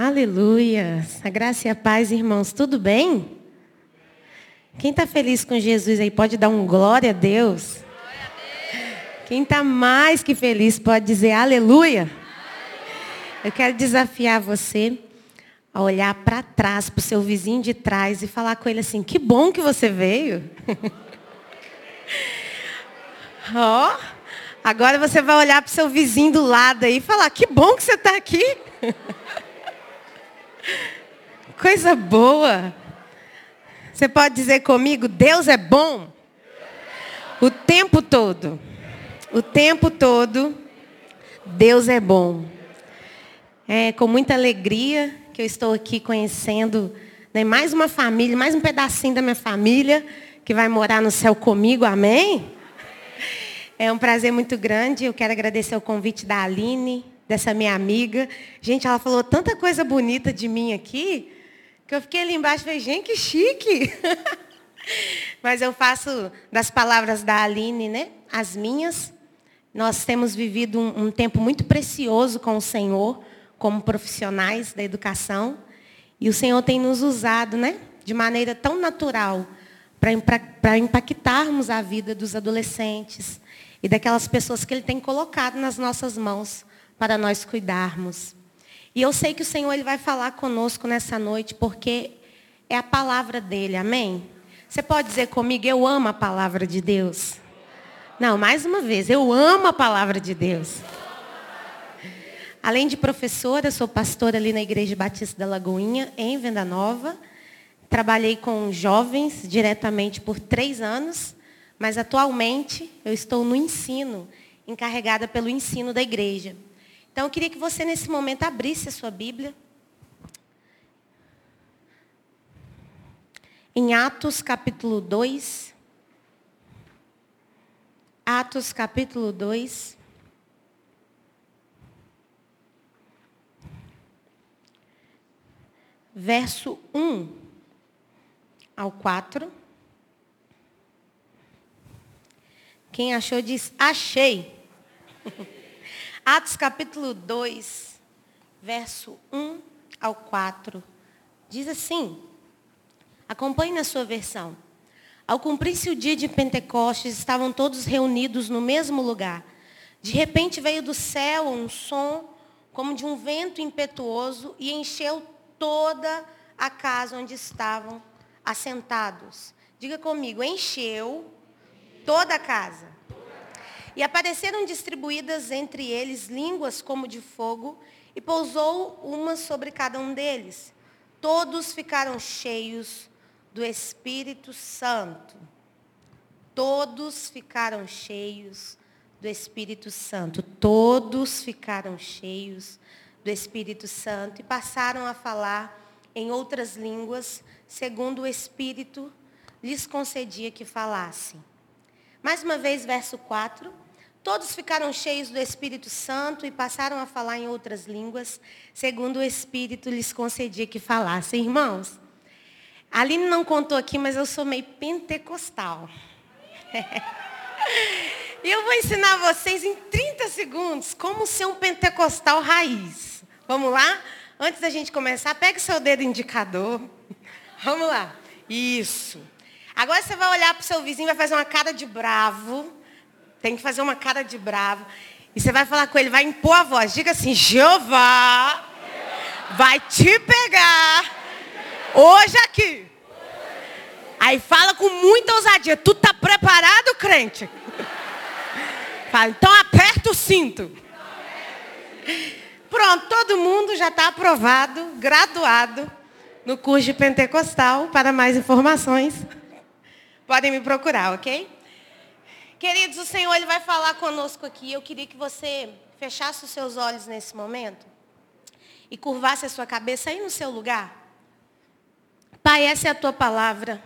Aleluia. A graça e a paz, irmãos. Tudo bem? Quem está feliz com Jesus aí pode dar um glória a Deus. Quem está mais que feliz pode dizer aleluia. Eu quero desafiar você a olhar para trás, para o seu vizinho de trás e falar com ele assim: que bom que você veio. Ó, oh, agora você vai olhar para o seu vizinho do lado aí e falar: que bom que você está aqui. Coisa boa. Você pode dizer comigo, Deus é bom. O tempo todo. O tempo todo, Deus é bom. É com muita alegria que eu estou aqui conhecendo né, mais uma família, mais um pedacinho da minha família que vai morar no céu comigo, amém? É um prazer muito grande. Eu quero agradecer o convite da Aline, dessa minha amiga. Gente, ela falou tanta coisa bonita de mim aqui, que eu fiquei ali embaixo e falei, gente, que chique. Mas eu faço das palavras da Aline, né, as minhas. Nós temos vivido um, um tempo muito precioso com o Senhor, como profissionais da educação. E o Senhor tem nos usado, né, de maneira tão natural, para impactarmos a vida dos adolescentes e daquelas pessoas que Ele tem colocado nas nossas mãos para nós cuidarmos. E eu sei que o Senhor ele vai falar conosco nessa noite, porque é a palavra dele, amém? Você pode dizer comigo, eu amo a palavra de Deus? Não, mais uma vez, eu amo a palavra de Deus. Além de professora, sou pastora ali na Igreja Batista da Lagoinha, em Venda Nova. Trabalhei com jovens diretamente por três anos, mas atualmente eu estou no ensino, encarregada pelo ensino da igreja. Então eu queria que você nesse momento abrisse a sua Bíblia. Em Atos capítulo 2. Atos capítulo 2. Verso 1 ao 4. Quem achou diz: Achei. Atos capítulo 2, verso 1 ao 4, diz assim: acompanhe na sua versão. Ao cumprir-se o dia de Pentecostes, estavam todos reunidos no mesmo lugar. De repente veio do céu um som como de um vento impetuoso e encheu toda a casa onde estavam assentados. Diga comigo, encheu toda a casa. E apareceram distribuídas entre eles línguas como de fogo, e pousou uma sobre cada um deles. Todos ficaram cheios do Espírito Santo. Todos ficaram cheios do Espírito Santo. Todos ficaram cheios do Espírito Santo e passaram a falar em outras línguas, segundo o Espírito lhes concedia que falassem. Mais uma vez, verso 4. Todos ficaram cheios do Espírito Santo e passaram a falar em outras línguas, segundo o Espírito lhes concedia que falassem. Irmãos, a Aline não contou aqui, mas eu sou meio pentecostal. E eu vou ensinar vocês em 30 segundos como ser um pentecostal raiz. Vamos lá? Antes da gente começar, pegue seu dedo indicador. Vamos lá. Isso. Agora você vai olhar para o seu vizinho vai fazer uma cara de bravo. Tem que fazer uma cara de bravo. E você vai falar com ele, vai impor a voz. Diga assim, Jeová vai te pegar hoje aqui. Aí fala com muita ousadia. Tu tá preparado, crente? Fala, então aperta o cinto. Pronto, todo mundo já está aprovado, graduado no curso de Pentecostal. Para mais informações, podem me procurar, ok? Queridos, o Senhor ele vai falar conosco aqui. Eu queria que você fechasse os seus olhos nesse momento e curvasse a sua cabeça aí no seu lugar. Pai, essa é a tua palavra.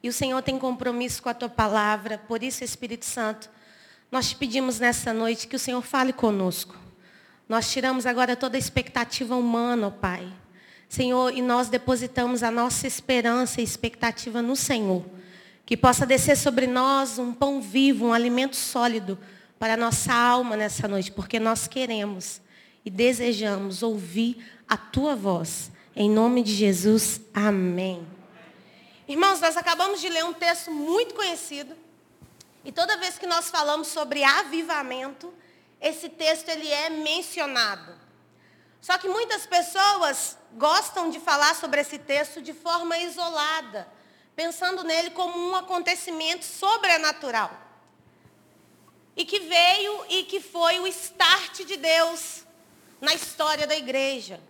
E o Senhor tem compromisso com a tua palavra. Por isso, Espírito Santo, nós te pedimos nessa noite que o Senhor fale conosco. Nós tiramos agora toda a expectativa humana, ó Pai. Senhor, e nós depositamos a nossa esperança e expectativa no Senhor. Que possa descer sobre nós um pão vivo, um alimento sólido para a nossa alma nessa noite, porque nós queremos e desejamos ouvir a tua voz. Em nome de Jesus, amém. Irmãos, nós acabamos de ler um texto muito conhecido. E toda vez que nós falamos sobre avivamento, esse texto ele é mencionado. Só que muitas pessoas gostam de falar sobre esse texto de forma isolada, pensando nele como um acontecimento sobrenatural. E que veio e que foi o start de Deus na história da igreja.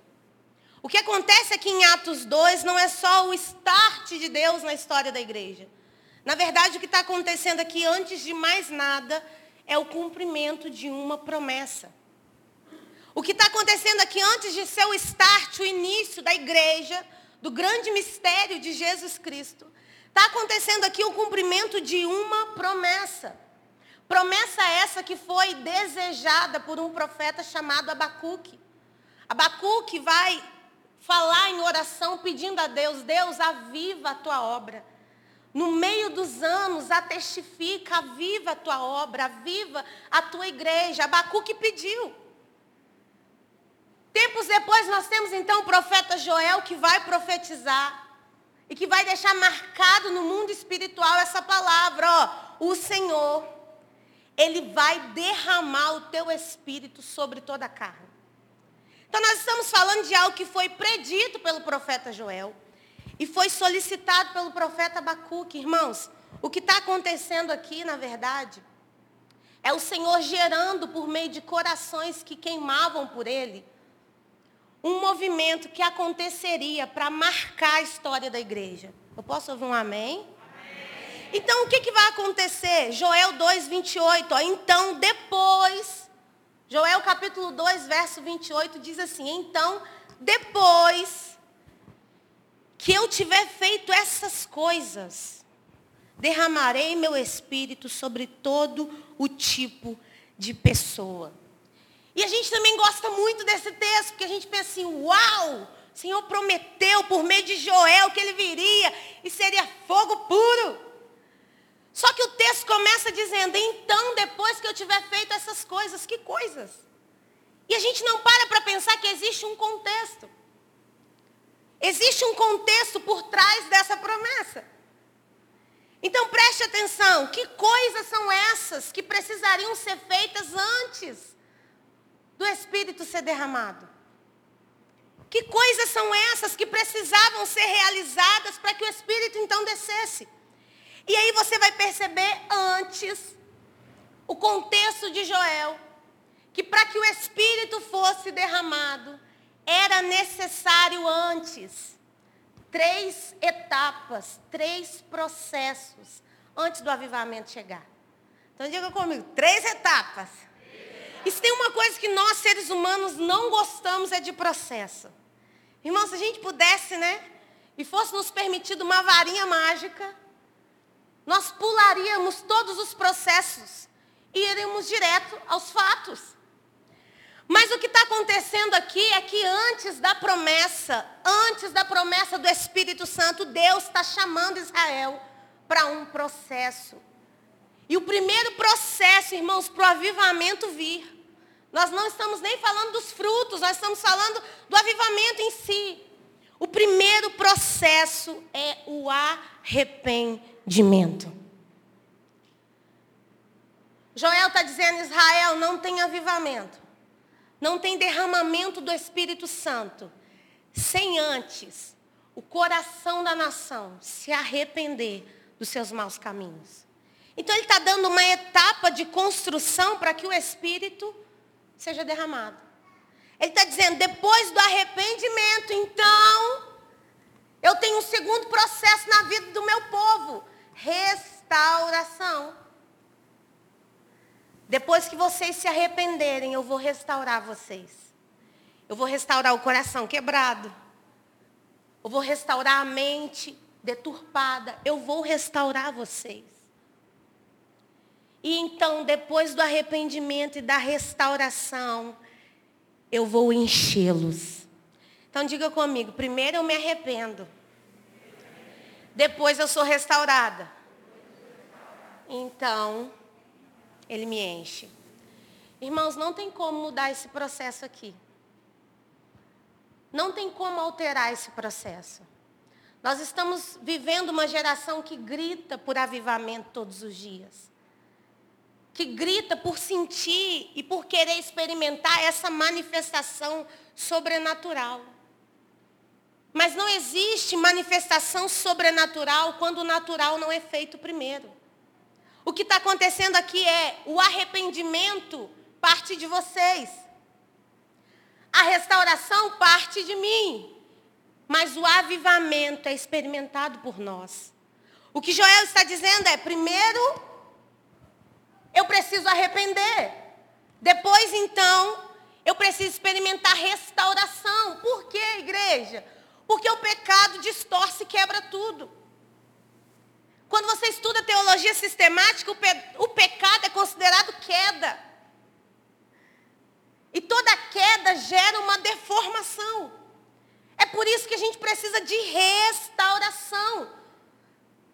O que acontece aqui em Atos 2 não é só o start de Deus na história da igreja. Na verdade, o que está acontecendo aqui, antes de mais nada, é o cumprimento de uma promessa. O que está acontecendo aqui, antes de ser o start, o início da igreja, do grande mistério de Jesus Cristo, está acontecendo aqui o cumprimento de uma promessa. Promessa essa que foi desejada por um profeta chamado Abacuque. Abacuque vai falar em oração pedindo a Deus, Deus, aviva a tua obra. No meio dos anos, a testifica, aviva a tua obra, aviva a tua igreja. Abacuque pediu. Tempos depois nós temos então o profeta Joel que vai profetizar e que vai deixar marcado no mundo espiritual essa palavra, ó, o Senhor ele vai derramar o teu espírito sobre toda a carne. Então nós estamos falando de algo que foi predito pelo profeta Joel e foi solicitado pelo profeta Abacuque. Irmãos, o que está acontecendo aqui, na verdade, é o Senhor gerando por meio de corações que queimavam por Ele, um movimento que aconteceria para marcar a história da igreja. Eu posso ouvir um amém? Então, o que, que vai acontecer? Joel 2, 28. Ó, então, depois, Joel capítulo 2, verso 28 diz assim: Então, depois que eu tiver feito essas coisas, derramarei meu espírito sobre todo o tipo de pessoa. E a gente também gosta muito desse texto, porque a gente pensa assim, uau, o Senhor prometeu por meio de Joel que ele viria e seria fogo puro. Só que o texto começa dizendo, então depois que eu tiver feito essas coisas, que coisas? E a gente não para para pensar que existe um contexto. Existe um contexto por trás dessa promessa. Então preste atenção, que coisas são essas que precisariam ser feitas antes do Espírito ser derramado? Que coisas são essas que precisavam ser realizadas para que o Espírito então descesse? E aí você vai perceber antes o contexto de Joel, que para que o Espírito fosse derramado, era necessário antes três etapas, três processos antes do avivamento chegar. Então diga comigo, três etapas. E se tem uma coisa que nós seres humanos não gostamos é de processo. Irmão, se a gente pudesse, né? E fosse nos permitido uma varinha mágica, nós pularíamos todos os processos e iríamos direto aos fatos. Mas o que está acontecendo aqui é que antes da promessa, antes da promessa do Espírito Santo, Deus está chamando Israel para um processo. E o primeiro processo, irmãos, para o avivamento vir. Nós não estamos nem falando dos frutos, nós estamos falando do avivamento em si. O primeiro processo é o arrependimento. Joel está dizendo, Israel, não tem avivamento. Não tem derramamento do Espírito Santo. Sem antes o coração da nação se arrepender dos seus maus caminhos. Então ele está dando uma etapa de construção para que o Espírito seja derramado. Ele está dizendo, depois do arrependimento, então, eu tenho um segundo processo na vida do meu povo restauração. Depois que vocês se arrependerem, eu vou restaurar vocês. Eu vou restaurar o coração quebrado. Eu vou restaurar a mente deturpada. Eu vou restaurar vocês. E então, depois do arrependimento e da restauração, eu vou enchê-los. Então diga comigo, primeiro eu me arrependo. Depois eu sou restaurada. Então, ele me enche. Irmãos, não tem como mudar esse processo aqui. não tem como alterar esse processo. Nós estamos vivendo uma geração que grita por avivamento todos os dias. Que grita por sentir e por querer experimentar essa manifestação sobrenatural. Mas não existe manifestação sobrenatural quando o natural não é feito primeiro. O que está acontecendo aqui é o arrependimento parte de vocês. A restauração parte de mim. Mas o avivamento é experimentado por nós. O que Joel está dizendo é, primeiro, eu preciso arrepender. Depois, então, eu preciso experimentar restauração. Por quê, igreja? Porque o pecado distorce e quebra tudo. Quando você estuda teologia sistemática, o, pe o pecado é considerado queda. E toda queda gera uma deformação. É por isso que a gente precisa de restauração.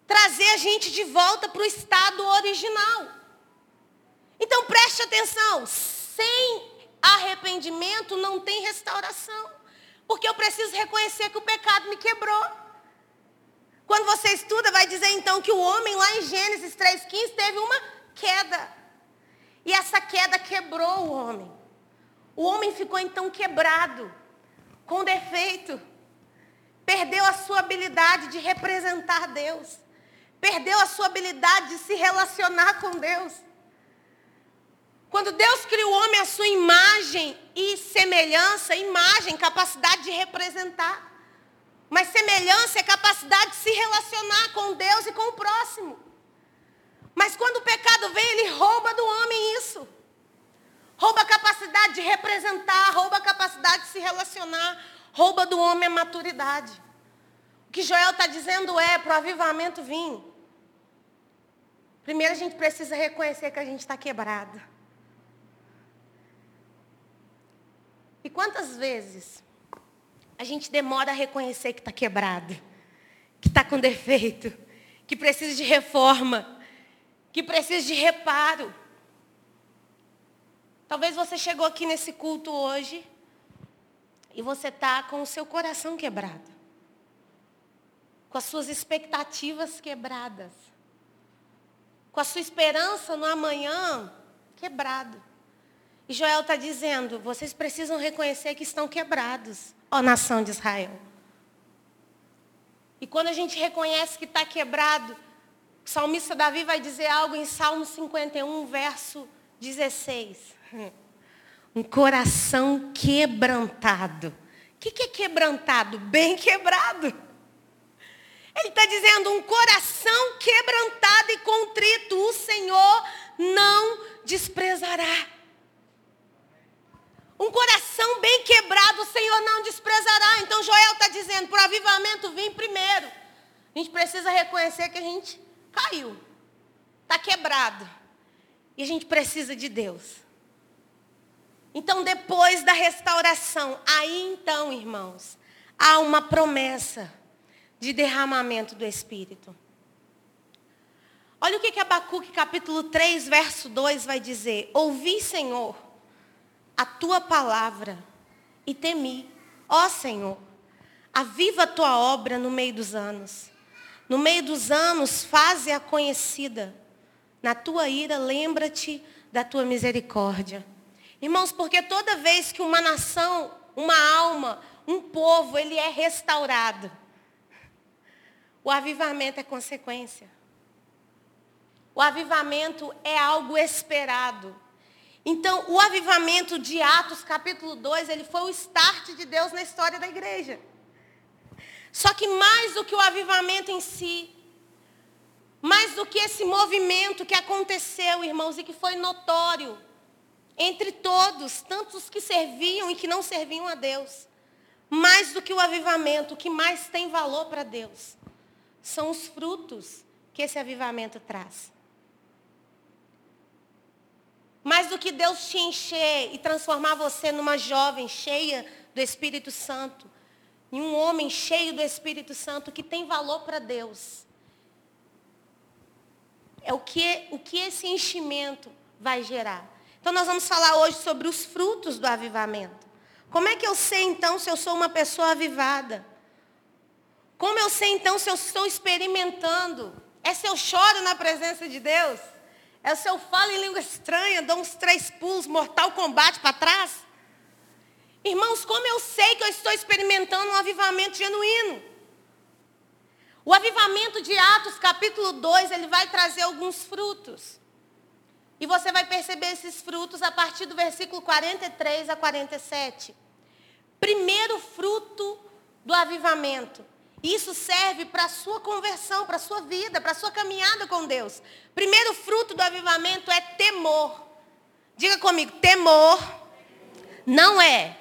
Trazer a gente de volta para o estado original. Então preste atenção. Sem arrependimento não tem restauração. Porque eu preciso reconhecer que o pecado me quebrou. Quando você estuda, vai dizer então que o homem lá em Gênesis 3,15 teve uma queda. E essa queda quebrou o homem. O homem ficou então quebrado, com defeito. Perdeu a sua habilidade de representar Deus. Perdeu a sua habilidade de se relacionar com Deus. Quando Deus criou o homem à sua imagem e semelhança, imagem, capacidade de representar. Mas semelhança é capacidade de se relacionar com Deus e com o próximo. Mas quando o pecado vem, ele rouba do homem isso. Rouba a capacidade de representar, rouba a capacidade de se relacionar, rouba do homem a maturidade. O que Joel está dizendo é, para o avivamento vir, primeiro a gente precisa reconhecer que a gente está quebrado. E quantas vezes a gente demora a reconhecer que está quebrado, que está com defeito, que precisa de reforma, que precisa de reparo. Talvez você chegou aqui nesse culto hoje e você está com o seu coração quebrado, com as suas expectativas quebradas, com a sua esperança no amanhã quebrado. E Joel está dizendo, vocês precisam reconhecer que estão quebrados ó nação de Israel. E quando a gente reconhece que está quebrado, o salmista Davi vai dizer algo em Salmo 51, verso 16. Um coração quebrantado. O que, que é quebrantado? Bem quebrado. Ele está dizendo um coração quebrantado e contrito, o Senhor não desprezará. Um coração bem quebrado, o Senhor não desprezará. Então Joel está dizendo, para o avivamento vir primeiro. A gente precisa reconhecer que a gente caiu. Está quebrado. E a gente precisa de Deus. Então, depois da restauração, aí então, irmãos, há uma promessa de derramamento do Espírito. Olha o que, que Abacuque capítulo 3, verso 2 vai dizer. Ouvi, Senhor a tua palavra e temi. Ó Senhor, aviva a tua obra no meio dos anos. No meio dos anos, faze-a conhecida. Na tua ira, lembra-te da tua misericórdia. Irmãos, porque toda vez que uma nação, uma alma, um povo, ele é restaurado, o avivamento é consequência. O avivamento é algo esperado. Então, o avivamento de Atos, capítulo 2, ele foi o start de Deus na história da igreja. Só que mais do que o avivamento em si, mais do que esse movimento que aconteceu, irmãos, e que foi notório entre todos, tanto os que serviam e que não serviam a Deus, mais do que o avivamento, o que mais tem valor para Deus, são os frutos que esse avivamento traz. Mais do que Deus te encher e transformar você numa jovem cheia do Espírito Santo, em um homem cheio do Espírito Santo que tem valor para Deus. É o que, o que esse enchimento vai gerar. Então nós vamos falar hoje sobre os frutos do avivamento. Como é que eu sei então se eu sou uma pessoa avivada? Como eu sei então se eu estou experimentando? É se eu choro na presença de Deus? É se eu falo em língua estranha, dou uns três pulos, mortal combate para trás? Irmãos, como eu sei que eu estou experimentando um avivamento genuíno? O avivamento de Atos, capítulo 2, ele vai trazer alguns frutos. E você vai perceber esses frutos a partir do versículo 43 a 47. Primeiro fruto do avivamento. Isso serve para a sua conversão, para a sua vida, para a sua caminhada com Deus. Primeiro fruto do avivamento é temor. Diga comigo, temor não é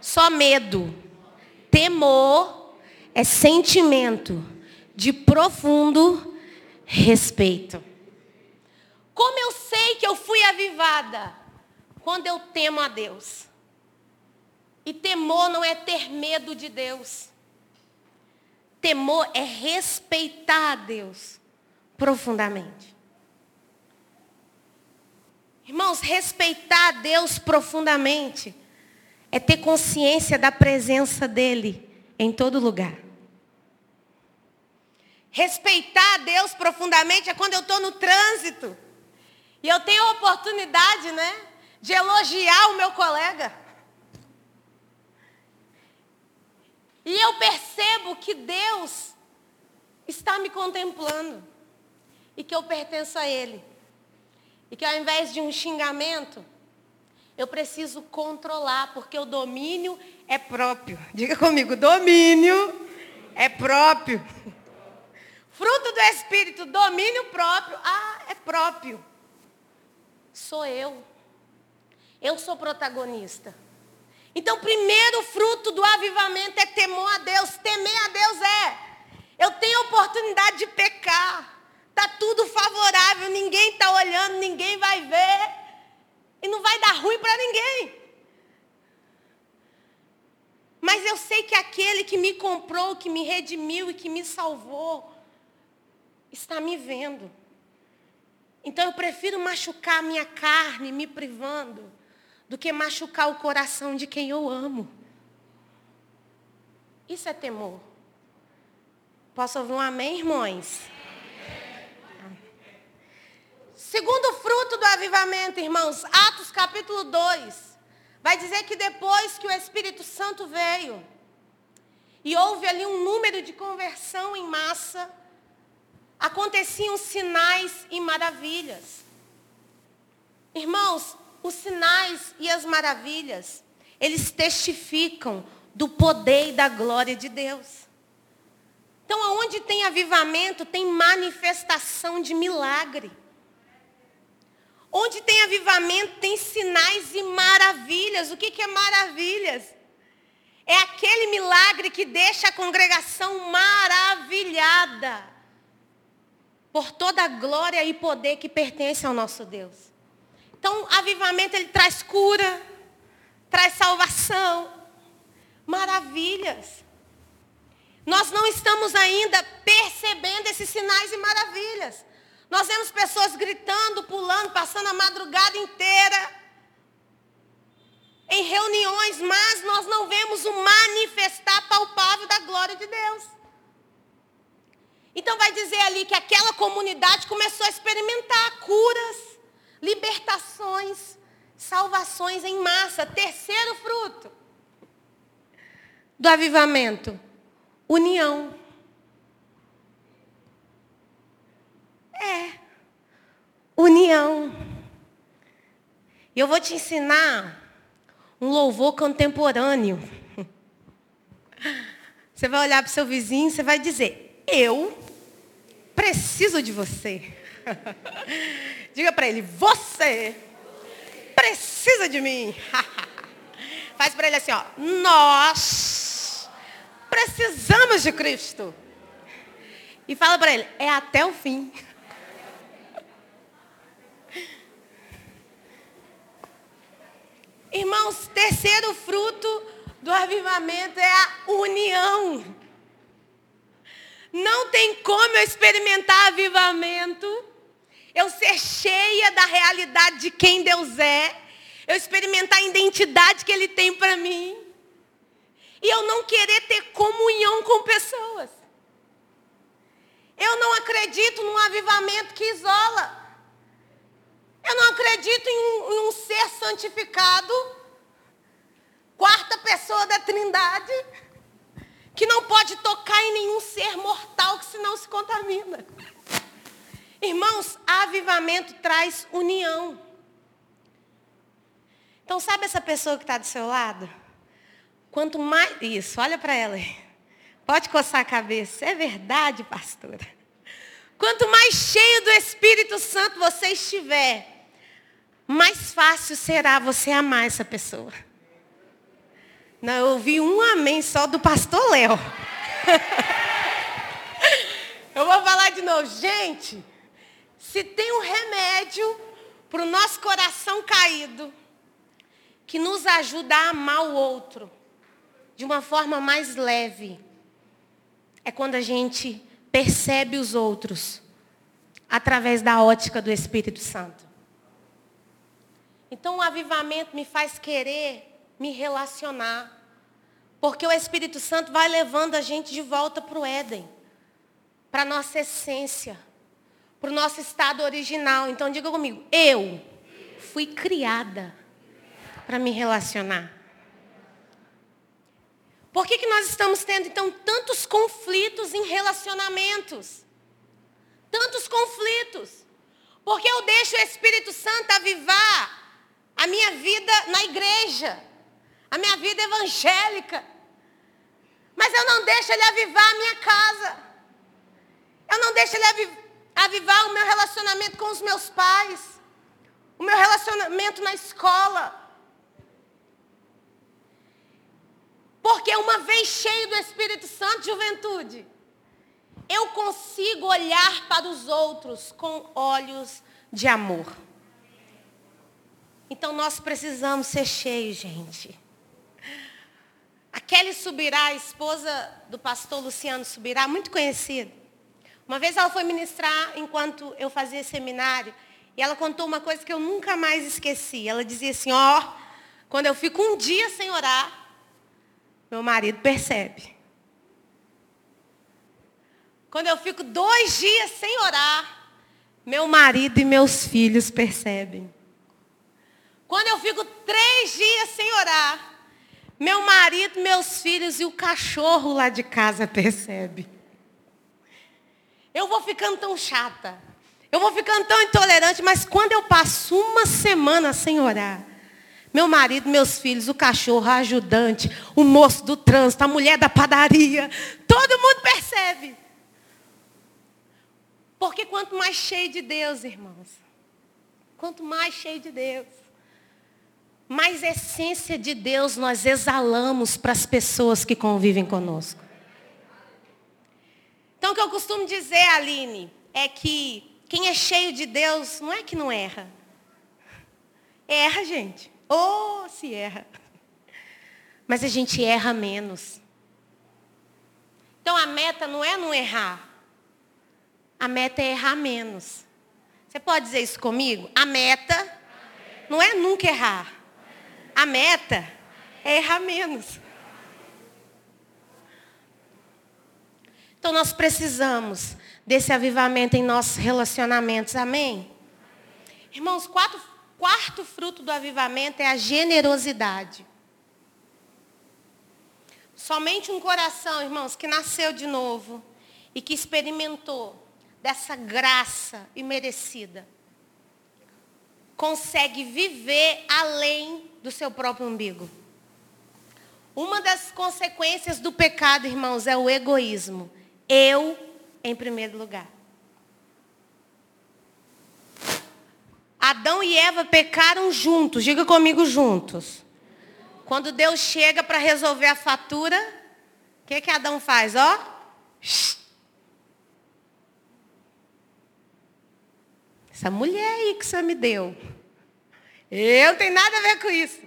só medo. Temor é sentimento de profundo respeito. Como eu sei que eu fui avivada? Quando eu temo a Deus. E temor não é ter medo de Deus. Temor é respeitar a Deus profundamente. Irmãos, respeitar a Deus profundamente é ter consciência da presença dEle em todo lugar. Respeitar a Deus profundamente é quando eu estou no trânsito. E eu tenho a oportunidade, né, de elogiar o meu colega. E eu percebo que Deus está me contemplando. E que eu pertenço a Ele. E que ao invés de um xingamento, eu preciso controlar, porque o domínio é próprio. Diga comigo, domínio é próprio. Fruto do Espírito, domínio próprio. Ah, é próprio. Sou eu. Eu sou protagonista. Então, primeiro fruto do avivamento é temor a Deus. Temer a Deus é. Eu tenho oportunidade de pecar. Está tudo favorável, ninguém está olhando, ninguém vai ver. E não vai dar ruim para ninguém. Mas eu sei que aquele que me comprou, que me redimiu e que me salvou, está me vendo. Então eu prefiro machucar a minha carne, me privando, do que machucar o coração de quem eu amo. Isso é temor. Posso ouvir um amém, irmãos? Segundo fruto do avivamento, irmãos, Atos capítulo 2, vai dizer que depois que o Espírito Santo veio, e houve ali um número de conversão em massa, aconteciam sinais e maravilhas. Irmãos, os sinais e as maravilhas, eles testificam do poder e da glória de Deus. Então, aonde tem avivamento, tem manifestação de milagre. Onde tem avivamento, tem sinais e maravilhas. O que, que é maravilhas? É aquele milagre que deixa a congregação maravilhada por toda a glória e poder que pertence ao nosso Deus. Então, avivamento ele traz cura, traz salvação, maravilhas. Nós não estamos ainda percebendo esses sinais e maravilhas. Nós vemos pessoas gritando, pulando, passando a madrugada inteira em reuniões, mas nós não vemos o manifestar palpável da glória de Deus. Então vai dizer ali que aquela comunidade começou a experimentar curas, libertações, salvações em massa. Terceiro fruto do avivamento, união. É, união. E eu vou te ensinar um louvor contemporâneo. Você vai olhar para o seu vizinho e você vai dizer, eu preciso de você. Diga para ele, você precisa de mim. Faz para ele assim, ó. Nós precisamos de Cristo. E fala para ele, é até o fim. Irmãos, terceiro fruto do avivamento é a união. Não tem como eu experimentar avivamento, eu ser cheia da realidade de quem Deus é, Eu experimentar a identidade que Ele tem para mim. E eu não querer ter comunhão com pessoas. Eu não acredito num avivamento que isola. Eu não acredito em um, em um ser santificado, quarta pessoa da trindade, que não pode tocar em nenhum ser mortal que senão se contamina. Irmãos, avivamento traz união. Então, sabe essa pessoa que está do seu lado? Quanto mais. Isso, olha para ela. Pode coçar a cabeça. É verdade, pastora. Quanto mais cheio do Espírito Santo você estiver, mais fácil será você amar essa pessoa. Não, eu ouvi um amém só do pastor Léo. eu vou falar de novo. Gente, se tem um remédio para o nosso coração caído, que nos ajuda a amar o outro de uma forma mais leve, é quando a gente percebe os outros através da ótica do Espírito Santo. Então o avivamento me faz querer me relacionar. Porque o Espírito Santo vai levando a gente de volta para o Éden. Para a nossa essência. Para o nosso estado original. Então diga comigo, eu fui criada para me relacionar. Por que, que nós estamos tendo, então, tantos conflitos em relacionamentos? Tantos conflitos. Porque eu deixo o Espírito Santo avivar a minha vida na igreja, a minha vida evangélica. Mas eu não deixo ele avivar a minha casa. Eu não deixo ele avivar o meu relacionamento com os meus pais, o meu relacionamento na escola. Porque uma vez cheio do Espírito Santo, juventude, eu consigo olhar para os outros com olhos de amor. Então nós precisamos ser cheios, gente. A Kelly Subirá, a esposa do pastor Luciano Subirá, muito conhecida. Uma vez ela foi ministrar enquanto eu fazia seminário. E ela contou uma coisa que eu nunca mais esqueci. Ela dizia assim, ó, oh, quando eu fico um dia sem orar, meu marido percebe. Quando eu fico dois dias sem orar, meu marido e meus filhos percebem. Quando eu fico três dias sem orar, meu marido, meus filhos e o cachorro lá de casa percebe. Eu vou ficando tão chata. Eu vou ficando tão intolerante, mas quando eu passo uma semana sem orar, meu marido, meus filhos, o cachorro, a ajudante, o moço do trânsito, a mulher da padaria, todo mundo percebe. Porque quanto mais cheio de Deus, irmãos, quanto mais cheio de Deus, mais essência de Deus nós exalamos para as pessoas que convivem conosco. Então, o que eu costumo dizer, Aline, é que quem é cheio de Deus não é que não erra. Erra, gente. Ou oh, se erra. Mas a gente erra menos. Então, a meta não é não errar. A meta é errar menos. Você pode dizer isso comigo? A meta não é nunca errar. A meta é errar menos. Então nós precisamos desse avivamento em nossos relacionamentos. Amém? Irmãos, quatro, quarto fruto do avivamento é a generosidade. Somente um coração, irmãos, que nasceu de novo e que experimentou dessa graça imerecida, consegue viver além do seu próprio umbigo. Uma das consequências do pecado, irmãos, é o egoísmo. Eu em primeiro lugar. Adão e Eva pecaram juntos, diga comigo juntos. Quando Deus chega para resolver a fatura, o que, que Adão faz? Ó. Essa mulher aí que você me deu. Eu não tenho nada a ver com isso.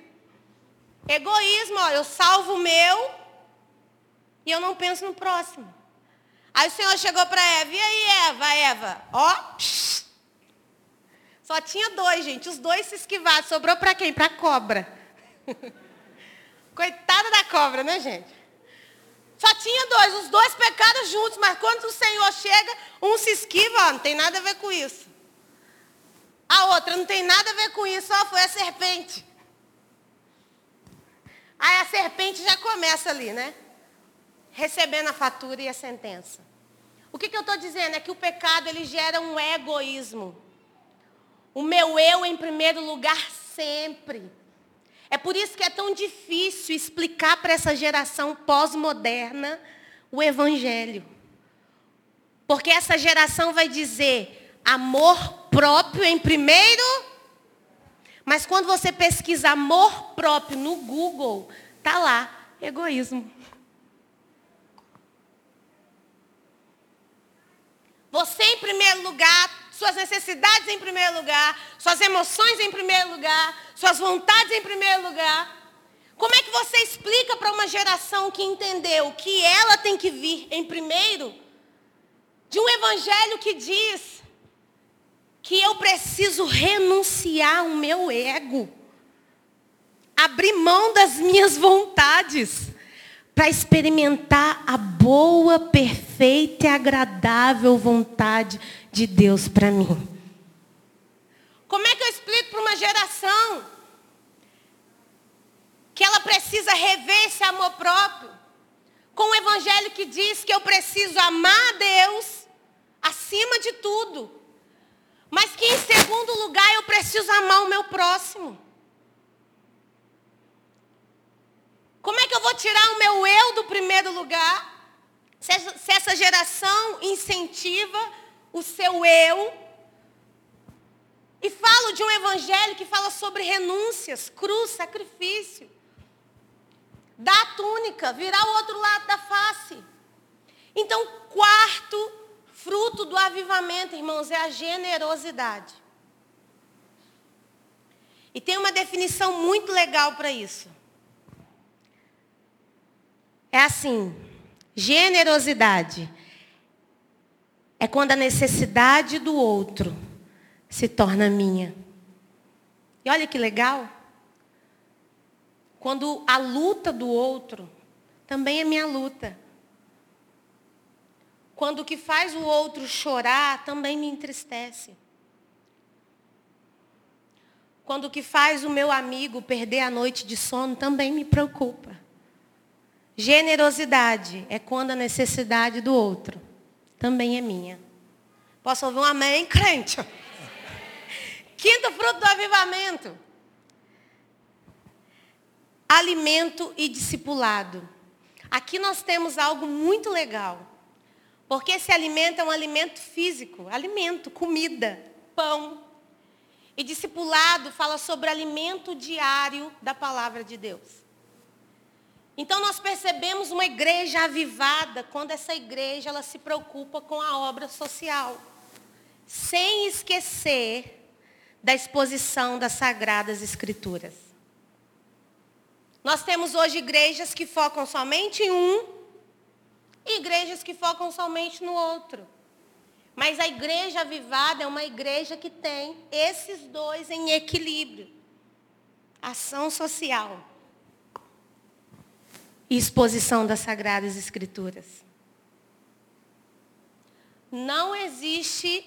Egoísmo, ó, eu salvo o meu e eu não penso no próximo. Aí o Senhor chegou para Eva, e aí Eva, Eva, ó, Só tinha dois, gente. Os dois se esquivaram. Sobrou para quem? Para a cobra. Coitada da cobra, né, gente? Só tinha dois, os dois pecaram juntos, mas quando o Senhor chega, um se esquiva, ó, não tem nada a ver com isso. A outra não tem nada a ver com isso, ó, foi a serpente. Aí a serpente já começa ali, né? Recebendo a fatura e a sentença. O que, que eu estou dizendo? É que o pecado ele gera um egoísmo. O meu eu em primeiro lugar sempre. É por isso que é tão difícil explicar para essa geração pós-moderna o Evangelho. Porque essa geração vai dizer amor próprio em primeiro. Mas quando você pesquisa amor próprio no Google, tá lá egoísmo. Você em primeiro lugar, suas necessidades em primeiro lugar, suas emoções em primeiro lugar, suas vontades em primeiro lugar. Como é que você explica para uma geração que entendeu que ela tem que vir em primeiro de um evangelho que diz que eu preciso renunciar ao meu ego, abrir mão das minhas vontades para experimentar a boa, perfeita e agradável vontade de Deus para mim. Como é que eu explico para uma geração que ela precisa rever esse amor próprio? Com o evangelho que diz que eu preciso amar a Deus acima de tudo. Mas que em segundo lugar eu preciso amar o meu próximo. Como é que eu vou tirar o meu eu do primeiro lugar? Se essa geração incentiva o seu eu. E falo de um evangelho que fala sobre renúncias, cruz, sacrifício. Dar a túnica, virar o outro lado da face. Então, quarto fruto do avivamento, irmãos, é a generosidade. E tem uma definição muito legal para isso. É assim: generosidade é quando a necessidade do outro se torna minha. E olha que legal. Quando a luta do outro também é minha luta. Quando o que faz o outro chorar também me entristece. Quando o que faz o meu amigo perder a noite de sono também me preocupa. Generosidade é quando a necessidade do outro também é minha. Posso ouvir um amém, crente? Quinto fruto do avivamento. Alimento e discipulado. Aqui nós temos algo muito legal. Porque esse alimento é um alimento físico, alimento, comida, pão. E discipulado fala sobre alimento diário da palavra de Deus. Então nós percebemos uma igreja avivada quando essa igreja ela se preocupa com a obra social, sem esquecer da exposição das sagradas escrituras. Nós temos hoje igrejas que focam somente em um e igrejas que focam somente no outro. Mas a igreja avivada é uma igreja que tem esses dois em equilíbrio. Ação social e exposição das Sagradas Escrituras. Não existe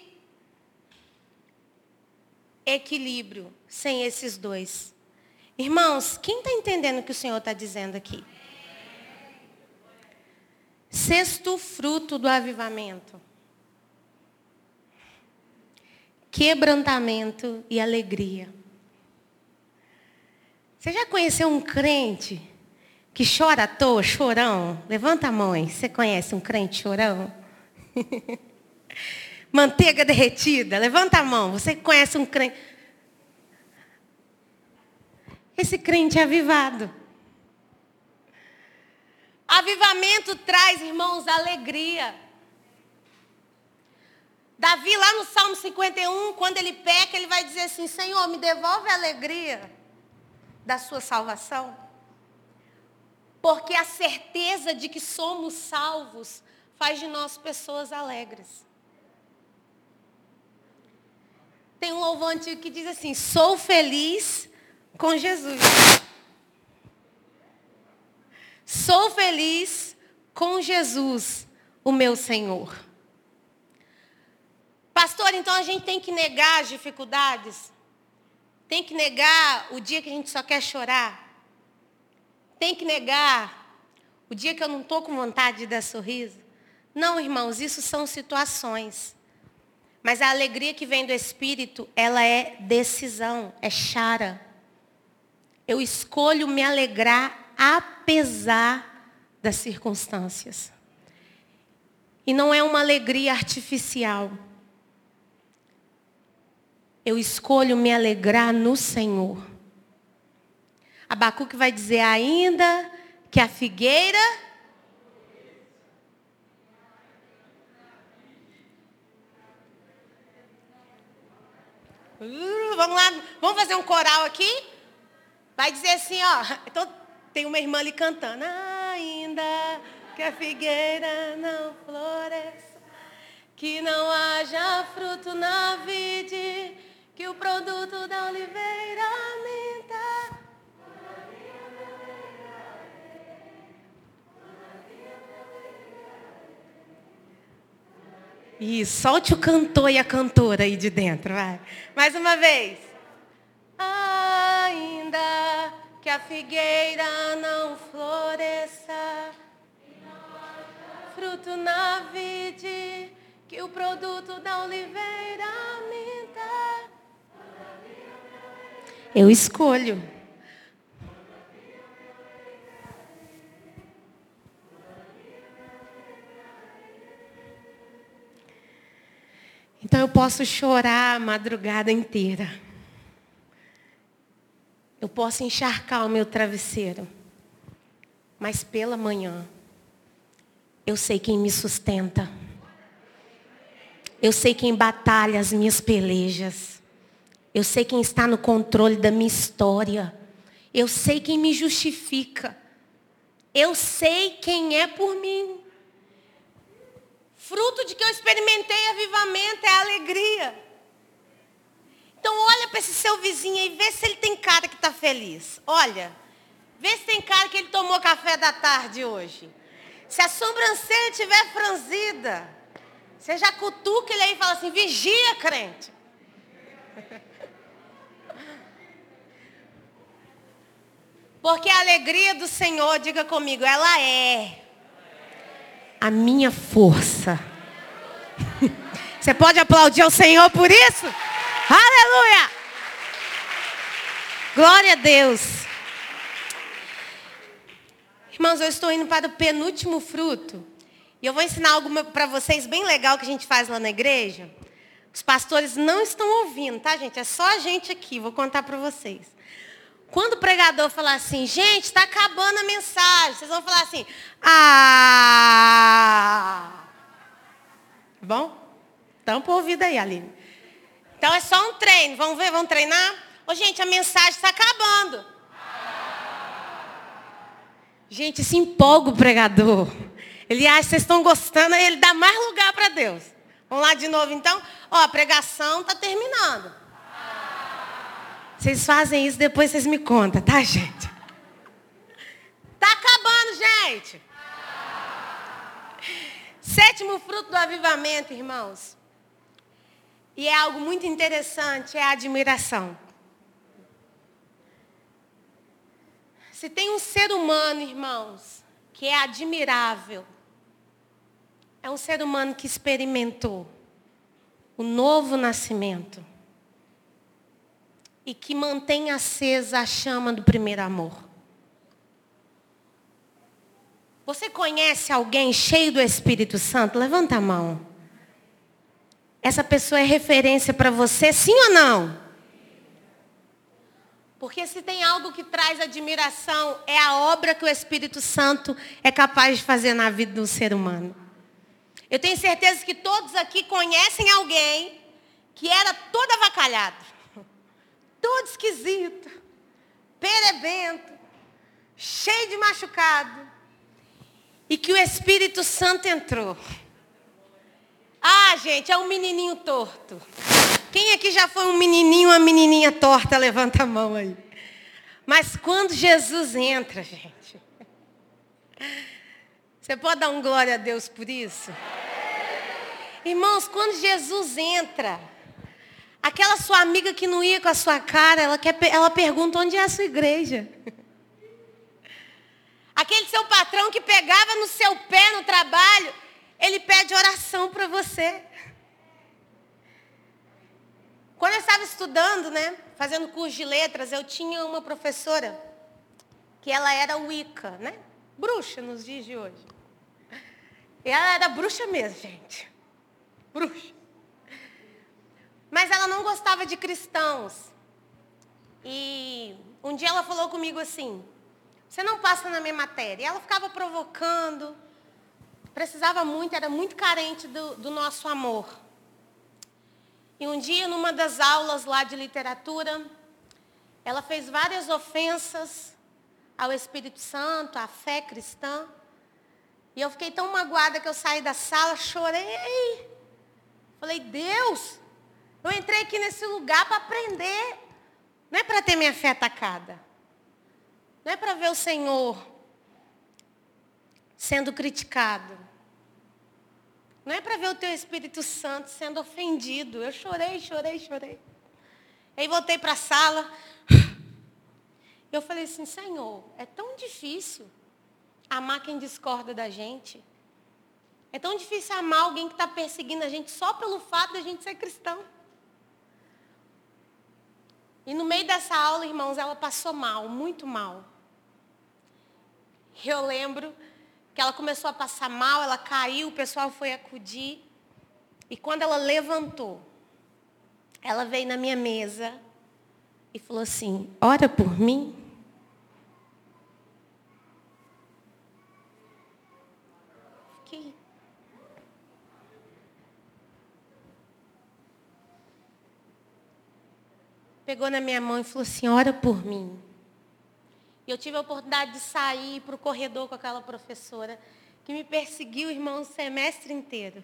equilíbrio sem esses dois. Irmãos, quem está entendendo o que o Senhor está dizendo aqui? Sexto fruto do avivamento. Quebrantamento e alegria. Você já conheceu um crente que chora à toa, chorão? Levanta a mão aí. Você conhece um crente chorão? Manteiga derretida, levanta a mão. Você conhece um crente? Esse crente é avivado. Avivamento traz, irmãos, alegria. Davi, lá no Salmo 51, quando ele peca, ele vai dizer assim: Senhor, me devolve a alegria da sua salvação. Porque a certeza de que somos salvos faz de nós pessoas alegres. Tem um louvor antigo que diz assim: Sou feliz com Jesus. Sou feliz com Jesus, o meu Senhor. Pastor, então a gente tem que negar as dificuldades? Tem que negar o dia que a gente só quer chorar? Tem que negar o dia que eu não estou com vontade de dar sorriso? Não, irmãos, isso são situações. Mas a alegria que vem do Espírito, ela é decisão, é chara. Eu escolho me alegrar apesar das circunstâncias. E não é uma alegria artificial. Eu escolho me alegrar no Senhor. Abacuque vai dizer ainda que a figueira Uh, vamos lá, vamos fazer um coral aqui? Vai dizer assim, ó. Então, tem uma irmã ali cantando. Ainda que a figueira não floresça, que não haja fruto na vide, que o produto da oliveira minta. Isso, solte o cantor e a cantora aí de dentro, vai. Mais uma vez. Ainda que a figueira não floresça, fruto na vide, que o produto da oliveira minta. Eu escolho. Então eu posso chorar a madrugada inteira. Eu posso encharcar o meu travesseiro. Mas pela manhã, eu sei quem me sustenta. Eu sei quem batalha as minhas pelejas. Eu sei quem está no controle da minha história. Eu sei quem me justifica. Eu sei quem é por mim. Fruto de que eu experimentei avivamento é alegria. Então olha para esse seu vizinho e vê se ele tem cara que está feliz. Olha, vê se tem cara que ele tomou café da tarde hoje. Se a sobrancelha estiver franzida, você já cutuca ele aí e fala assim, vigia, crente. Porque a alegria do Senhor, diga comigo, ela é a minha força. Você pode aplaudir ao Senhor por isso? Aleluia! Glória a Deus. Irmãos, eu estou indo para o penúltimo fruto. E eu vou ensinar algo para vocês bem legal que a gente faz lá na igreja. Os pastores não estão ouvindo, tá, gente? É só a gente aqui. Vou contar para vocês. Quando o pregador falar assim, gente, está acabando a mensagem, vocês vão falar assim, ah. Bom? Tampa o ouvido aí, Aline. Então é só um treino. Vamos ver? Vamos treinar? Ô, gente, a mensagem está acabando. Gente, se empolga o pregador. Ele acha que vocês estão gostando, aí ele dá mais lugar para Deus. Vamos lá de novo então? Ó, a pregação está terminando. Vocês fazem isso, depois vocês me contam, tá, gente? Tá acabando, gente. Sétimo fruto do avivamento, irmãos. E é algo muito interessante, é a admiração. Se tem um ser humano, irmãos, que é admirável, é um ser humano que experimentou o novo nascimento e que mantém acesa a chama do primeiro amor. Você conhece alguém cheio do Espírito Santo? Levanta a mão. Essa pessoa é referência para você, sim ou não? Porque se tem algo que traz admiração, é a obra que o Espírito Santo é capaz de fazer na vida do ser humano. Eu tenho certeza que todos aqui conhecem alguém que era todo avacalhado todo esquisito, perebento, cheio de machucado, e que o Espírito Santo entrou. Ah, gente, é um menininho torto. Quem aqui já foi um menininho, uma menininha torta? Levanta a mão aí. Mas quando Jesus entra, gente. Você pode dar um glória a Deus por isso? Irmãos, quando Jesus entra, aquela sua amiga que não ia com a sua cara, ela, quer, ela pergunta onde é a sua igreja. Aquele seu patrão que pegava no seu pé no trabalho, ele pede oração para você. Quando eu estava estudando, né, fazendo curso de letras, eu tinha uma professora que ela era Wicca, né? Bruxa nos dias de hoje. E ela era bruxa mesmo, gente. Bruxa. Mas ela não gostava de cristãos. E um dia ela falou comigo assim: Você não passa na minha matéria. E ela ficava provocando. Precisava muito, era muito carente do, do nosso amor. E um dia, numa das aulas lá de literatura, ela fez várias ofensas ao Espírito Santo, à fé cristã. E eu fiquei tão magoada que eu saí da sala, chorei. Falei, Deus, eu entrei aqui nesse lugar para aprender. Não é para ter minha fé atacada. Não é para ver o Senhor sendo criticado. Não é para ver o teu Espírito Santo sendo ofendido. Eu chorei, chorei, chorei. Aí voltei para a sala. Eu falei assim, Senhor, é tão difícil amar quem discorda da gente. É tão difícil amar alguém que está perseguindo a gente só pelo fato de a gente ser cristão. E no meio dessa aula, irmãos, ela passou mal, muito mal. Eu lembro que ela começou a passar mal, ela caiu, o pessoal foi acudir. E quando ela levantou, ela veio na minha mesa e falou assim: Ora por mim. Fiquei. Pegou na minha mão e falou assim: Ora por mim. E eu tive a oportunidade de sair para o corredor com aquela professora que me perseguiu, irmão, o semestre inteiro.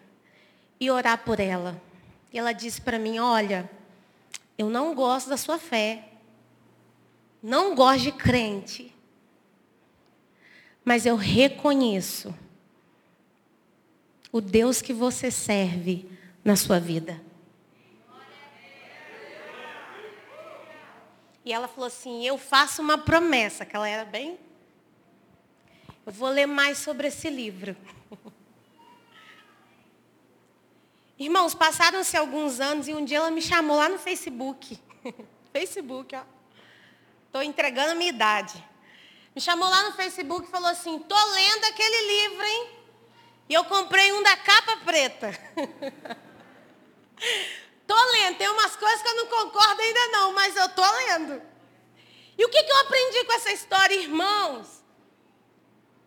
E orar por ela. E ela disse para mim, olha, eu não gosto da sua fé. Não gosto de crente. Mas eu reconheço o Deus que você serve na sua vida. E ela falou assim: Eu faço uma promessa, que ela era bem. Eu vou ler mais sobre esse livro. Irmãos, passaram-se alguns anos e um dia ela me chamou lá no Facebook. Facebook, ó. Estou entregando a minha idade. Me chamou lá no Facebook e falou assim: Tô lendo aquele livro, hein? E eu comprei um da capa preta. Tô lendo, tem umas coisas que eu não concordo ainda não, mas eu tô lendo. E o que, que eu aprendi com essa história, irmãos?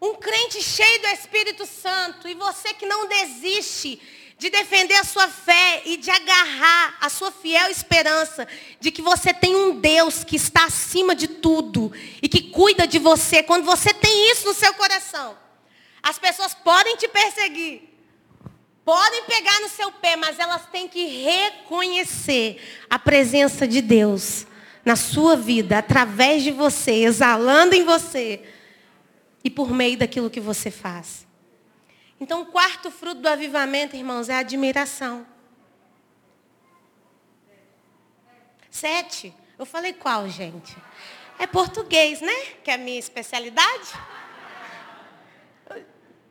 Um crente cheio do Espírito Santo e você que não desiste de defender a sua fé e de agarrar a sua fiel esperança de que você tem um Deus que está acima de tudo e que cuida de você. Quando você tem isso no seu coração, as pessoas podem te perseguir, podem pegar no seu pé, mas elas têm que reconhecer a presença de Deus na sua vida, através de você, exalando em você e por meio daquilo que você faz. Então, o quarto fruto do avivamento, irmãos, é a admiração. Sete. Eu falei qual, gente? É português, né? Que é a minha especialidade.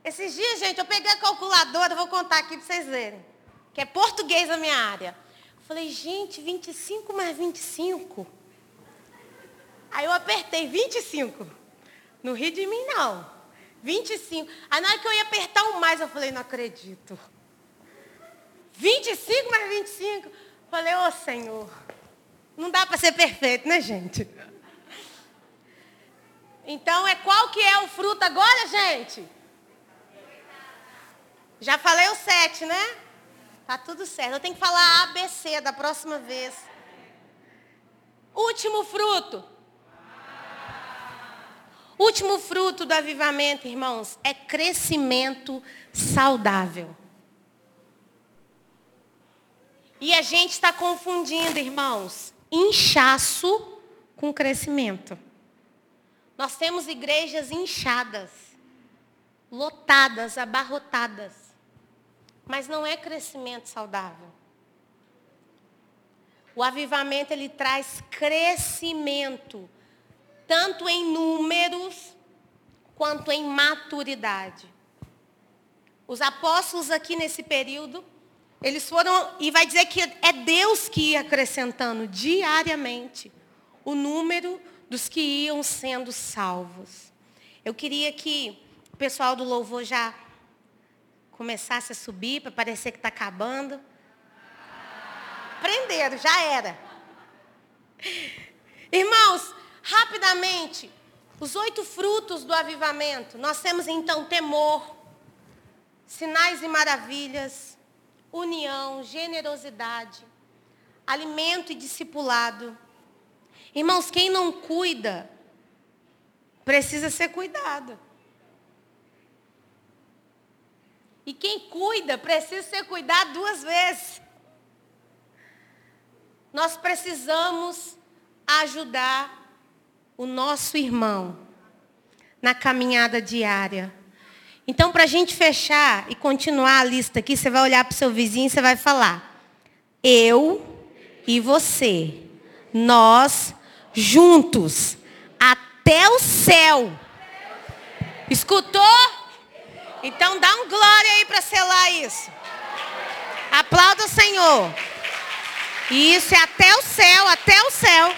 Esses dias, gente, eu peguei a calculadora, vou contar aqui para vocês verem. Que é português a minha área. Falei, gente, 25 mais 25. Aí eu apertei 25. No rio de mim, não. 25. Aí na hora que eu ia apertar um mais, eu falei, não acredito. 25 mais 25. Falei, ô oh, Senhor, não dá para ser perfeito, né, gente? Então, é qual que é o fruto agora, gente? Já falei o 7, né? Tá tudo certo. Eu tenho que falar ABC da próxima vez. Último fruto. Último fruto do avivamento, irmãos, é crescimento saudável. E a gente está confundindo, irmãos, inchaço com crescimento. Nós temos igrejas inchadas, lotadas, abarrotadas. Mas não é crescimento saudável. O avivamento ele traz crescimento, tanto em números quanto em maturidade. Os apóstolos aqui nesse período, eles foram, e vai dizer que é Deus que ia acrescentando diariamente o número dos que iam sendo salvos. Eu queria que o pessoal do louvor já começasse a subir para parecer que está acabando. Prenderam, já era. Irmãos, rapidamente, os oito frutos do avivamento. Nós temos então temor, sinais e maravilhas, união, generosidade, alimento e discipulado. Irmãos, quem não cuida, precisa ser cuidado. E quem cuida, precisa ser cuidado duas vezes. Nós precisamos ajudar o nosso irmão na caminhada diária. Então, para a gente fechar e continuar a lista aqui, você vai olhar para o seu vizinho e você vai falar: Eu e você, nós juntos, até o céu. Escutou? Então dá um glória aí para selar isso. Aplauda o Senhor. Isso é até o céu, até o céu.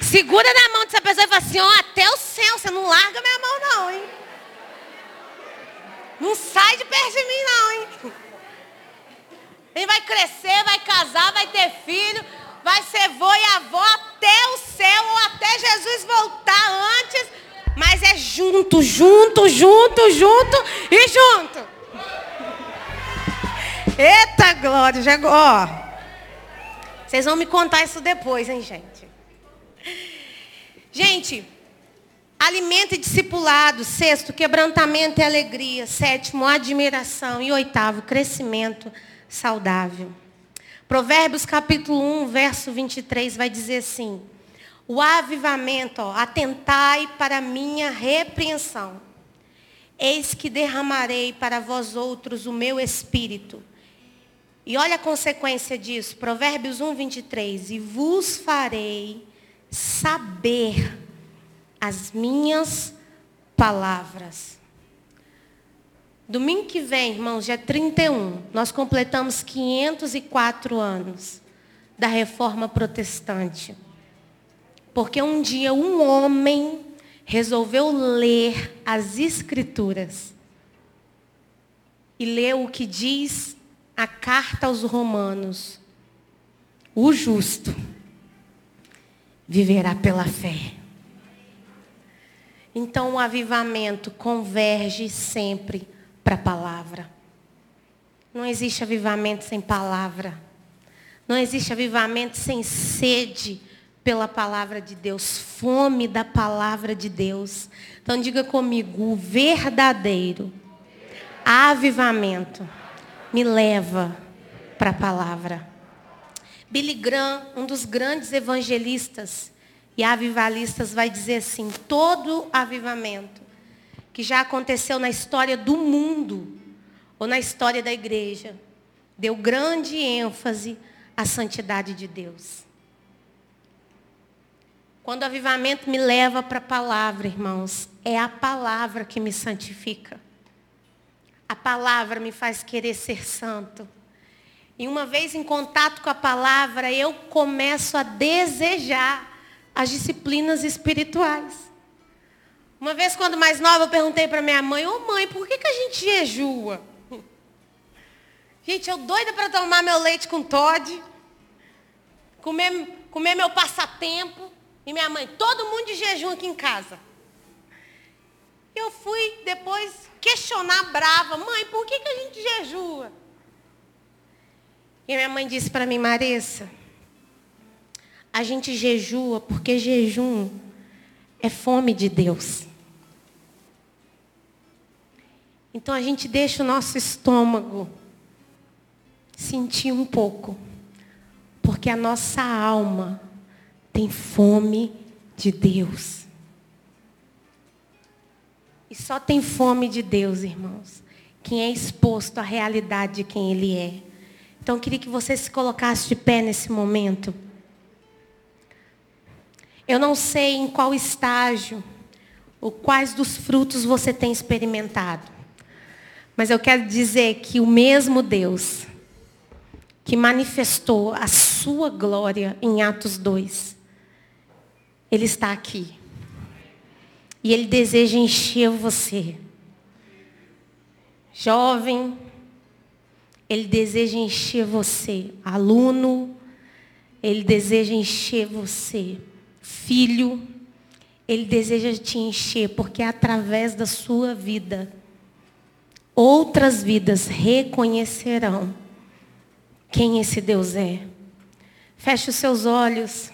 Segura na mão dessa pessoa e fala assim, ó, até o céu, você não larga minha mão não, hein? Não sai de perto de mim, não, hein? Ele vai crescer, vai casar, vai ter filho, vai ser vô e avó até o céu ou até Jesus voltar antes. Mas é junto, junto, junto, junto e junto. Eita glória, já, ó. Vocês vão me contar isso depois, hein, gente? Gente, Alimento e discipulado. Sexto, quebrantamento e alegria. Sétimo, admiração. E oitavo, crescimento saudável. Provérbios capítulo 1, verso 23 vai dizer assim: O avivamento, ó, atentai para minha repreensão. Eis que derramarei para vós outros o meu espírito. E olha a consequência disso. Provérbios 1, 23. E vos farei saber as minhas palavras. Domingo que vem, irmãos, dia 31, nós completamos 504 anos da reforma protestante. Porque um dia um homem resolveu ler as escrituras e leu o que diz a carta aos romanos. O justo viverá pela fé. Então o avivamento converge sempre para a palavra. Não existe avivamento sem palavra. Não existe avivamento sem sede pela palavra de Deus, fome da palavra de Deus. Então diga comigo, o verdadeiro avivamento me leva para a palavra. Billy Graham, um dos grandes evangelistas, e avivalistas vai dizer assim: todo avivamento que já aconteceu na história do mundo ou na história da igreja deu grande ênfase à santidade de Deus. Quando o avivamento me leva para a palavra, irmãos, é a palavra que me santifica. A palavra me faz querer ser santo. E uma vez em contato com a palavra, eu começo a desejar as disciplinas espirituais. Uma vez, quando mais nova, eu perguntei para minha mãe, ô oh, mãe, por que, que a gente jejua? Gente, eu doida para tomar meu leite com Todd, comer, comer meu passatempo. E minha mãe, todo mundo de jejum aqui em casa. Eu fui depois questionar brava, mãe, por que, que a gente jejua? E minha mãe disse para mim, Marissa, a gente jejua porque jejum é fome de Deus. Então a gente deixa o nosso estômago sentir um pouco, porque a nossa alma tem fome de Deus. E só tem fome de Deus, irmãos, quem é exposto à realidade de quem Ele é. Então eu queria que você se colocasse de pé nesse momento. Eu não sei em qual estágio, ou quais dos frutos você tem experimentado. Mas eu quero dizer que o mesmo Deus que manifestou a sua glória em Atos 2, Ele está aqui. E Ele deseja encher você. Jovem, Ele deseja encher você. Aluno, Ele deseja encher você. Filho, Ele deseja te encher, porque é através da sua vida, outras vidas reconhecerão quem esse Deus é. Feche os seus olhos.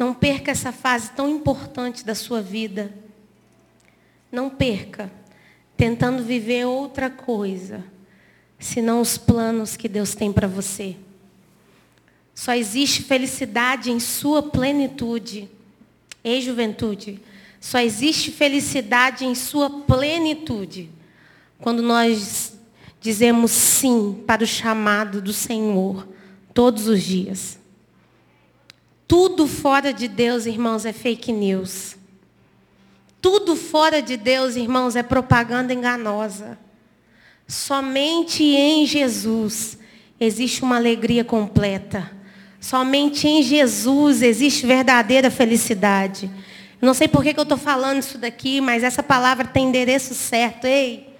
Não perca essa fase tão importante da sua vida. Não perca, tentando viver outra coisa, senão os planos que Deus tem para você. Só existe felicidade em sua plenitude. Ei, juventude, só existe felicidade em sua plenitude quando nós dizemos sim para o chamado do Senhor todos os dias. Tudo fora de Deus, irmãos, é fake news. Tudo fora de Deus, irmãos, é propaganda enganosa. Somente em Jesus existe uma alegria completa. Somente em Jesus existe verdadeira felicidade. Não sei por que, eu estou falando isso daqui, mas essa palavra tem endereço certo. Ei,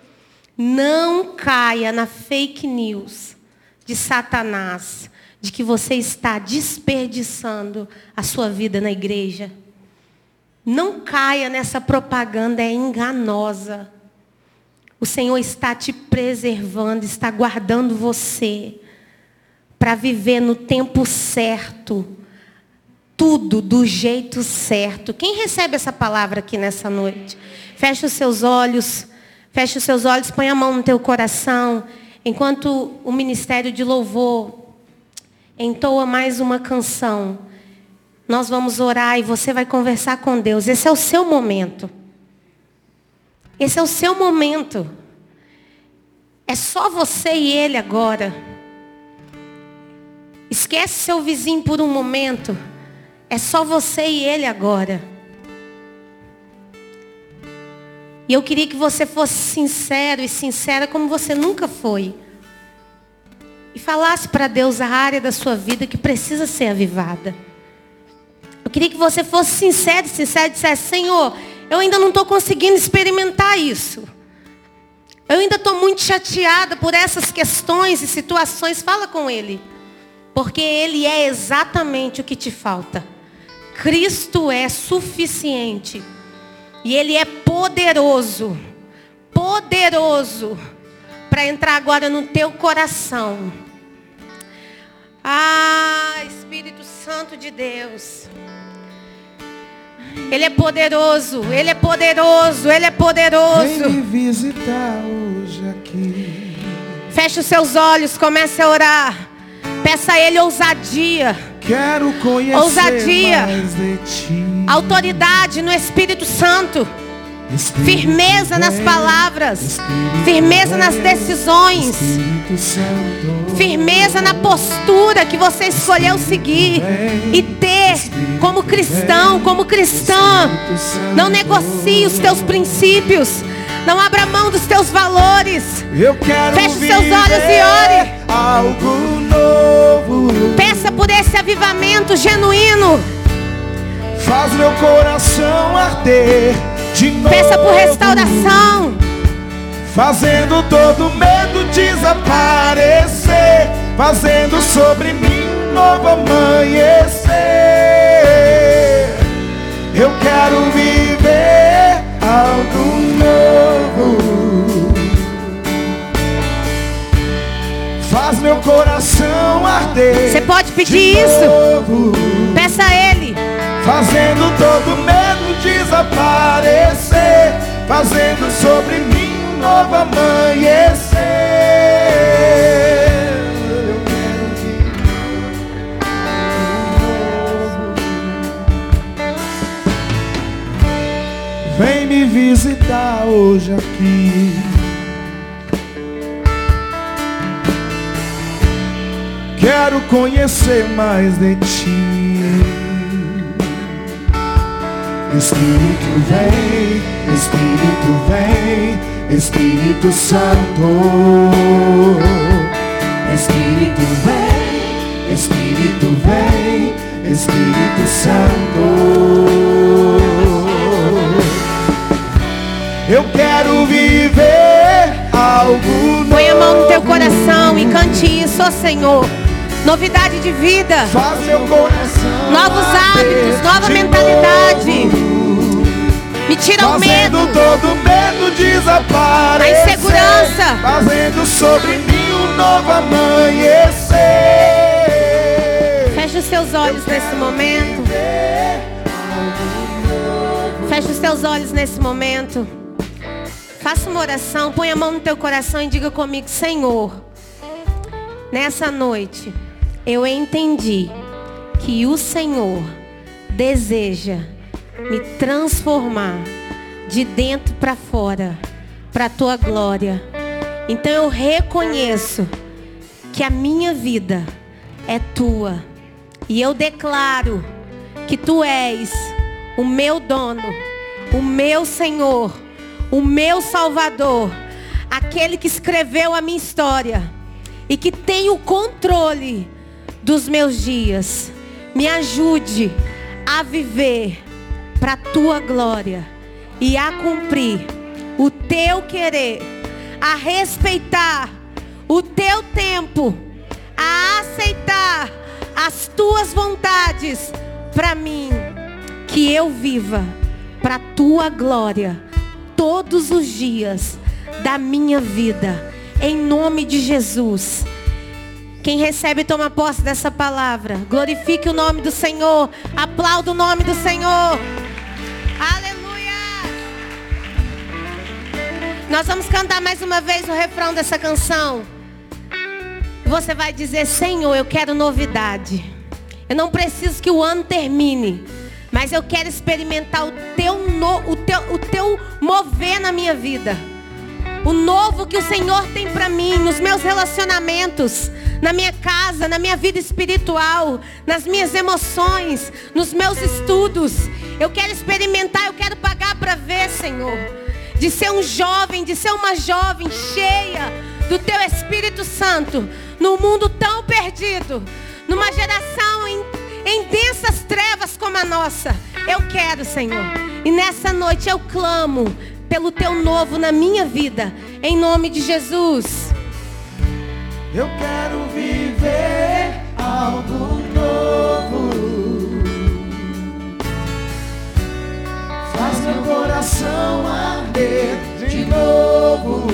não caia na fake news de Satanás de que você está desperdiçando a sua vida na igreja. Não caia nessa propaganda, é enganosa. O Senhor está te preservando, está guardando você para viver no tempo certo, tudo do jeito certo. Quem recebe essa palavra aqui nessa noite? Feche os seus olhos, feche os seus olhos, põe a mão no teu coração, enquanto o ministério de louvor entoa mais uma canção. Nós vamos orar e você vai conversar com Deus. Esse é o seu momento. Esse é o seu momento. É só você e ele agora. Esquece seu vizinho por um momento. É só você e ele agora. E eu queria que você fosse sincero e sincera como você nunca foi e falasse para Deus a área da sua vida que precisa ser avivada. Eu queria que você fosse sincero, sincero e dissesse, Senhor, eu ainda não estou conseguindo experimentar isso. Eu ainda estou muito chateada por essas questões e situações. Fala com Ele. Porque Ele é exatamente o que te falta. Cristo é suficiente. E Ele é poderoso. Poderoso para entrar agora no teu coração. Ah, Espírito Santo de Deus. Ele é poderoso, Ele é poderoso, Ele é poderoso. Vem me visitar hoje aqui. Feche os seus olhos, comece a orar. Peça a Ele ousadia. Quero conhecer ousadia, mais de ti. autoridade no Espírito Santo firmeza nas palavras, firmeza nas decisões, firmeza na postura que você escolheu seguir e ter como cristão, como cristã. Não negocie os teus princípios. Não abra mão dos teus valores. Feche os seus olhos e ore. Algo novo. Peça por esse avivamento genuíno. Faz meu coração arder Peça por restauração. Fazendo todo medo desaparecer. Fazendo sobre mim um novo amanhecer. Eu quero viver algo novo. Faz meu coração arder. Você pode pedir isso? Peça a Ele fazendo todo medo desaparecer, fazendo sobre mim um novo amanhecer. Eu quero que... Vem me visitar hoje aqui. Quero conhecer mais de ti. Espírito vem, Espírito vem, Espírito Santo. Espírito vem, Espírito vem, Espírito Santo. Eu quero viver algo novo. Põe a mão no teu coração e cante isso, ó Senhor. Novidade de vida. Faz meu coração. Novos hábitos, nova mentalidade. Me tira o medo. Todo medo desaparecer. A insegurança. Fazendo sobre mim um novo amanhecer. Feche os seus olhos nesse momento. Feche os seus olhos nesse momento. Faça uma oração, põe a mão no teu coração e diga comigo, Senhor, nessa noite eu entendi que o Senhor deseja me transformar de dentro para fora, para a tua glória. Então eu reconheço que a minha vida é tua. E eu declaro que tu és o meu dono, o meu Senhor o meu Salvador, aquele que escreveu a minha história e que tem o controle dos meus dias. Me ajude a viver para a tua glória e a cumprir o teu querer, a respeitar o teu tempo, a aceitar as tuas vontades para mim, que eu viva para a tua glória todos os dias da minha vida, em nome de Jesus. Quem recebe, toma posse dessa palavra. Glorifique o nome do Senhor. Aplauda o nome do Senhor. Aleluia. Nós vamos cantar mais uma vez o refrão dessa canção. Você vai dizer: Senhor, eu quero novidade. Eu não preciso que o ano termine. Mas eu quero experimentar o teu, no, o teu, o teu mover na minha vida. O novo que o Senhor tem para mim, nos meus relacionamentos, na minha casa, na minha vida espiritual, nas minhas emoções, nos meus estudos. Eu quero experimentar, eu quero pagar para ver, Senhor. De ser um jovem, de ser uma jovem cheia do teu Espírito Santo, num mundo tão perdido, numa geração em em densas trevas como a nossa. Eu quero, Senhor. E nessa noite eu clamo pelo teu novo na minha vida, em nome de Jesus. Eu quero viver algo novo. Faz meu coração arder de novo.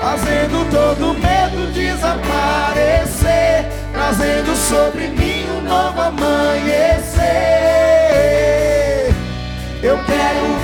Fazendo todo medo desaparecer. Trazendo sobre mim novo amanhecer. Eu quero